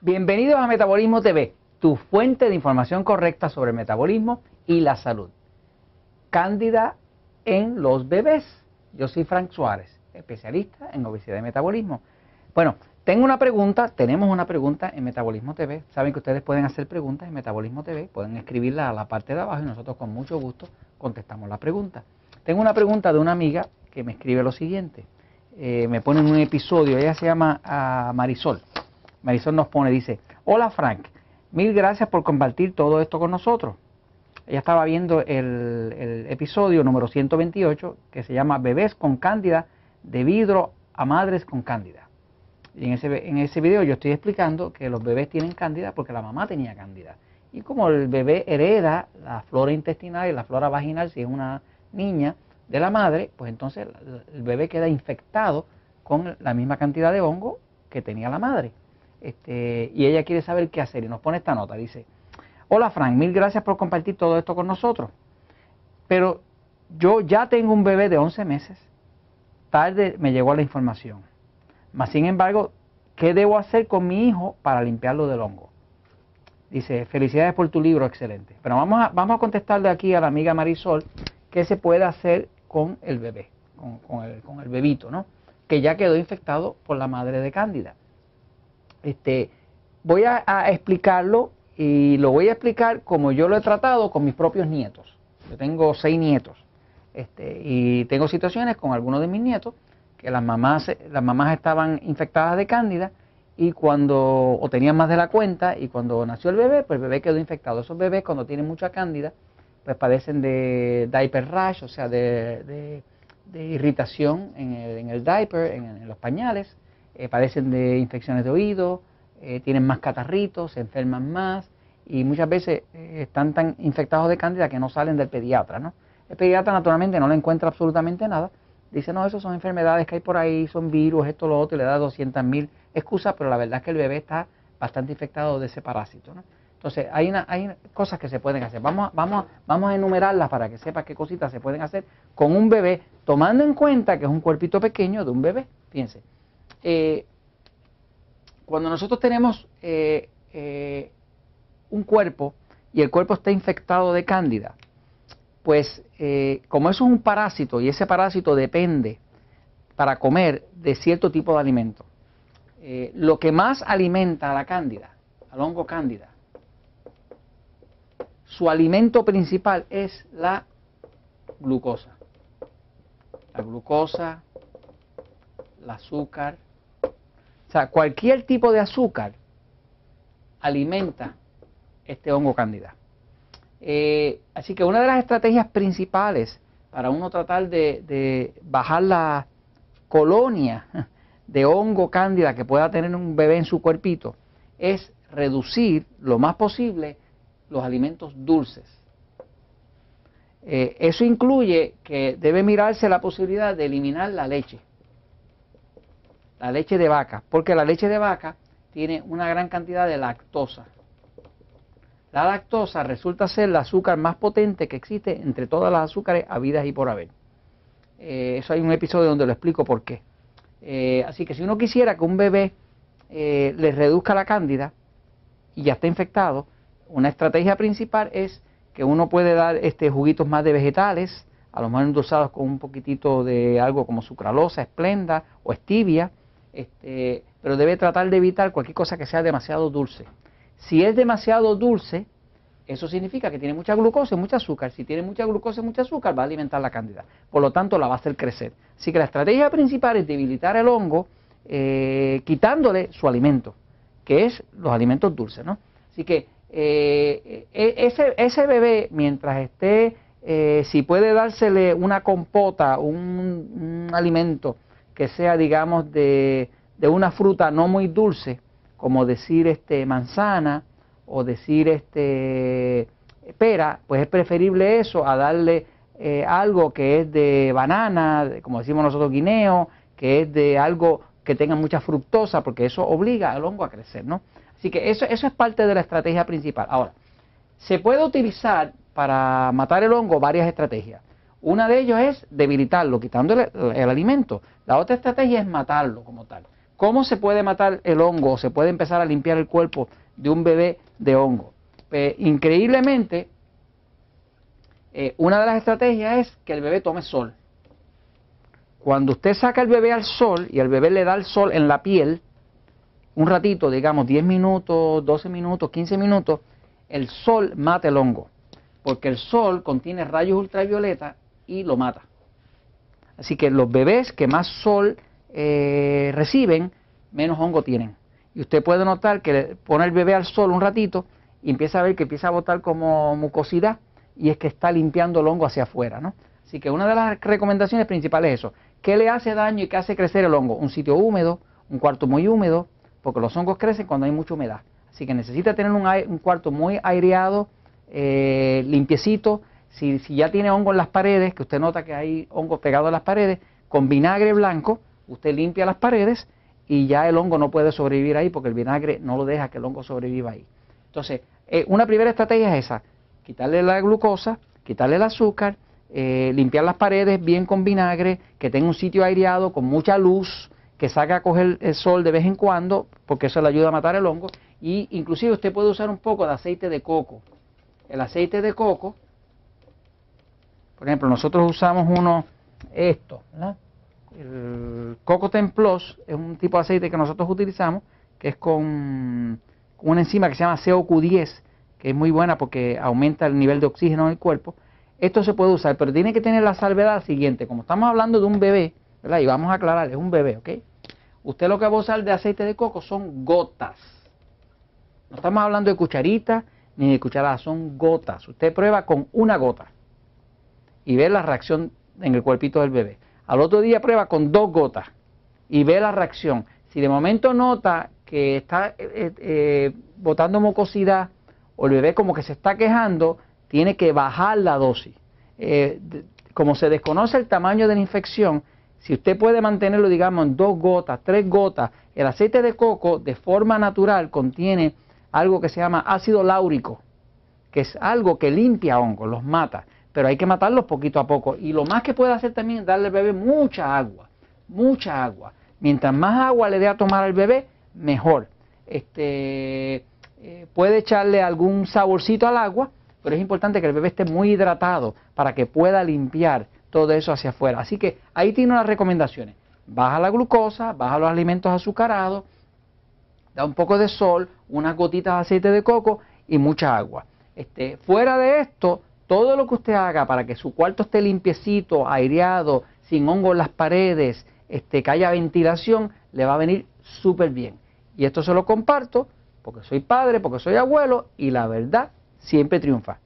Bienvenidos a Metabolismo TV, tu fuente de información correcta sobre metabolismo y la salud. Cándida en los bebés. Yo soy Frank Suárez, especialista en obesidad y metabolismo. Bueno, tengo una pregunta, tenemos una pregunta en Metabolismo TV. Saben que ustedes pueden hacer preguntas en Metabolismo TV, pueden escribirla a la parte de abajo y nosotros con mucho gusto contestamos la pregunta. Tengo una pregunta de una amiga que me escribe lo siguiente. Eh, me pone en un episodio, ella se llama ah, Marisol. Marisol nos pone, dice, hola Frank, mil gracias por compartir todo esto con nosotros. Ella estaba viendo el, episodio número 128 que se llama Bebés con Cándida de vidro a madres con Cándida. Y en ese, en ese video yo estoy explicando que los bebés tienen Cándida porque la mamá tenía Cándida. Y como el bebé hereda la flora intestinal y la flora vaginal, si es una niña de la madre, pues entonces el bebé queda infectado con la misma cantidad de hongo que tenía la madre. Este, y ella quiere saber qué hacer y nos pone esta nota. Dice, hola Frank, mil gracias por compartir todo esto con nosotros. Pero yo ya tengo un bebé de 11 meses. Tarde me llegó la información. Mas, sin embargo, ¿qué debo hacer con mi hijo para limpiarlo del hongo? Dice, felicidades por tu libro, excelente. Pero vamos a, vamos a contestarle aquí a la amiga Marisol qué se puede hacer con el bebé, con, el, con el bebito, ¿no? Que ya quedó infectado por la madre de Cándida. Este, voy a, explicarlo y lo voy a explicar como yo lo he tratado con mis propios nietos. Yo tengo seis nietos este, y tengo situaciones con algunos de mis nietos que las mamás, las mamás estaban infectadas de cándida y cuando, o tenían más de la cuenta, y cuando nació el bebé, pues el bebé quedó infectado. Esos bebés cuando tienen mucha cándida, pues padecen de diaper rash, o sea, de, irritación en el, en el diaper, en los pañales, eh, padecen de infecciones de oído, eh, tienen más catarritos, se enferman más y muchas veces eh, están tan infectados de cándida que no salen del pediatra. ¿no? El pediatra naturalmente no le encuentra absolutamente nada. Dice, no, eso son enfermedades que hay por ahí, son virus, esto, lo otro, y le da 200 mil excusas, pero la verdad es que el bebé está bastante infectado de ese parásito. ¿no? Entonces, hay, una, hay cosas que se pueden hacer. Vamos, vamos, vamos a enumerarlas para que sepa qué cositas se pueden hacer con un bebé, tomando en cuenta que es un cuerpito pequeño de un bebé. Fíjense, eh, cuando nosotros tenemos eh, eh, un cuerpo y el cuerpo está infectado de cándida, pues como eso es un parásito y ese parásito depende para comer de cierto tipo de alimento, lo que más alimenta a la cándida, al hongo cándida, su alimento principal es la glucosa. La glucosa, el azúcar, o sea, cualquier tipo de azúcar alimenta este hongo cándida. Eh, así que una de las estrategias principales para uno tratar de, bajar la colonia de hongo cándida que pueda tener un bebé en su cuerpito es reducir lo más posible los alimentos dulces. Eh, eso incluye que debe mirarse la posibilidad de eliminar la leche la leche de vaca, porque la leche de vaca tiene una gran cantidad de lactosa. La lactosa resulta ser el azúcar más potente que existe entre todas las azúcares habidas y por haber. Eh, eso hay un episodio donde lo explico por qué. Eh, así que si uno quisiera que un bebé eh, le reduzca la cándida y ya está infectado, una estrategia principal es que uno puede dar este, juguitos más de vegetales, a lo mejor endulzados con un poquitito de algo como sucralosa, esplenda o stevia, este, pero debe tratar de evitar cualquier cosa que sea demasiado dulce. Si es demasiado dulce, eso significa que tiene mucha glucosa y mucho azúcar. Si tiene mucha glucosa y mucho azúcar, va a alimentar la cándida. Por lo tanto, la va a hacer crecer. Así que la estrategia principal es debilitar el hongo eh, quitándole su alimento, que es los alimentos dulces. ¿no? Así que eh, e, ese, ese bebé, mientras esté, eh, si puede dársele una compota, un alimento, que sea, digamos, de, una fruta no muy dulce, como decir este manzana o decir este pera, pues es preferible eso a darle eh, algo que es de banana, como decimos nosotros guineo, que es de algo que tenga mucha fructosa, porque eso obliga al hongo a crecer, ¿no? Así que eso, eso es parte de la estrategia principal. Ahora, se puede utilizar para matar el hongo varias estrategias. Una de ellos es debilitarlo, quitándole el alimento. La otra estrategia es matarlo como tal. ¿Cómo se puede matar el hongo? ¿Se puede empezar a limpiar el cuerpo de un bebé de hongo? Pues, increíblemente, eh, una de las estrategias es que el bebé tome sol. Cuando usted saca el bebé al sol y el bebé le da el sol en la piel, un ratito, digamos 10 minutos, 12 minutos, 15 minutos, el sol mata el hongo, porque el sol contiene rayos ultravioleta y lo mata. Así que los bebés que más sol eh, reciben, menos hongo tienen. Y usted puede notar que pone el bebé al sol un ratito y empieza a ver que empieza a botar como mucosidad y es que está limpiando el hongo hacia afuera. ¿no? Así que una de las recomendaciones principales es eso. ¿Qué le hace daño y qué hace crecer el hongo? Un sitio húmedo, un cuarto muy húmedo, porque los hongos crecen cuando hay mucha humedad. Así que necesita tener un, cuarto muy aireado, eh, limpiecito. Si, si, ya tiene hongo en las paredes, que usted nota que hay hongo pegado a las paredes, con vinagre blanco, usted limpia las paredes y ya el hongo no puede sobrevivir ahí porque el vinagre no lo deja que el hongo sobreviva ahí. Entonces, eh, una primera estrategia es esa, quitarle la glucosa, quitarle el azúcar, eh, limpiar las paredes bien con vinagre, que tenga un sitio aireado con mucha luz, que salga a coger el sol de vez en cuando, porque eso le ayuda a matar el hongo. Y inclusive usted puede usar un poco de aceite de coco. El aceite de coco, por ejemplo, nosotros usamos uno, esto, El Coco Templos es un tipo de aceite que nosotros utilizamos, que es con una enzima que se llama COQ10, que es muy buena porque aumenta el nivel de oxígeno en el cuerpo. Esto se puede usar, pero tiene que tener la salvedad siguiente. Como estamos hablando de un bebé, ¿verdad? Y vamos a aclarar, es un bebé, ¿ok? Usted lo que va a usar de aceite de coco son gotas. No estamos hablando de cucharitas ni de cucharadas, son gotas. Usted prueba con una gota y ve la reacción en el cuerpito del bebé. Al otro día prueba con dos gotas y ve la reacción. Si de momento nota que está eh, eh, eh, botando mucosidad o el bebé como que se está quejando, tiene que bajar la dosis. como se desconoce el tamaño de la infección, si usted puede mantenerlo, digamos, en dos gotas, tres gotas, el aceite de coco de forma natural contiene algo que se llama ácido láurico, que es algo que limpia hongos, los mata, pero hay que matarlos poquito a poco. Y lo más que puede hacer también es darle al bebé mucha agua, mucha agua. Mientras más agua le dé a tomar al bebé, mejor. Este, eh, puede echarle algún saborcito al agua, pero es importante que el bebé esté muy hidratado para que pueda limpiar todo eso hacia afuera. Así que ahí tiene unas recomendaciones. Baja la glucosa, baja los alimentos azucarados, da un poco de sol, unas gotitas de aceite de coco y mucha agua. Este, fuera de esto, todo lo que usted haga para que su cuarto esté limpiecito, aireado, sin hongo en las paredes, este, que haya ventilación, le va a venir súper bien. Y esto se lo comparto porque soy padre, porque soy abuelo y la verdad siempre triunfa.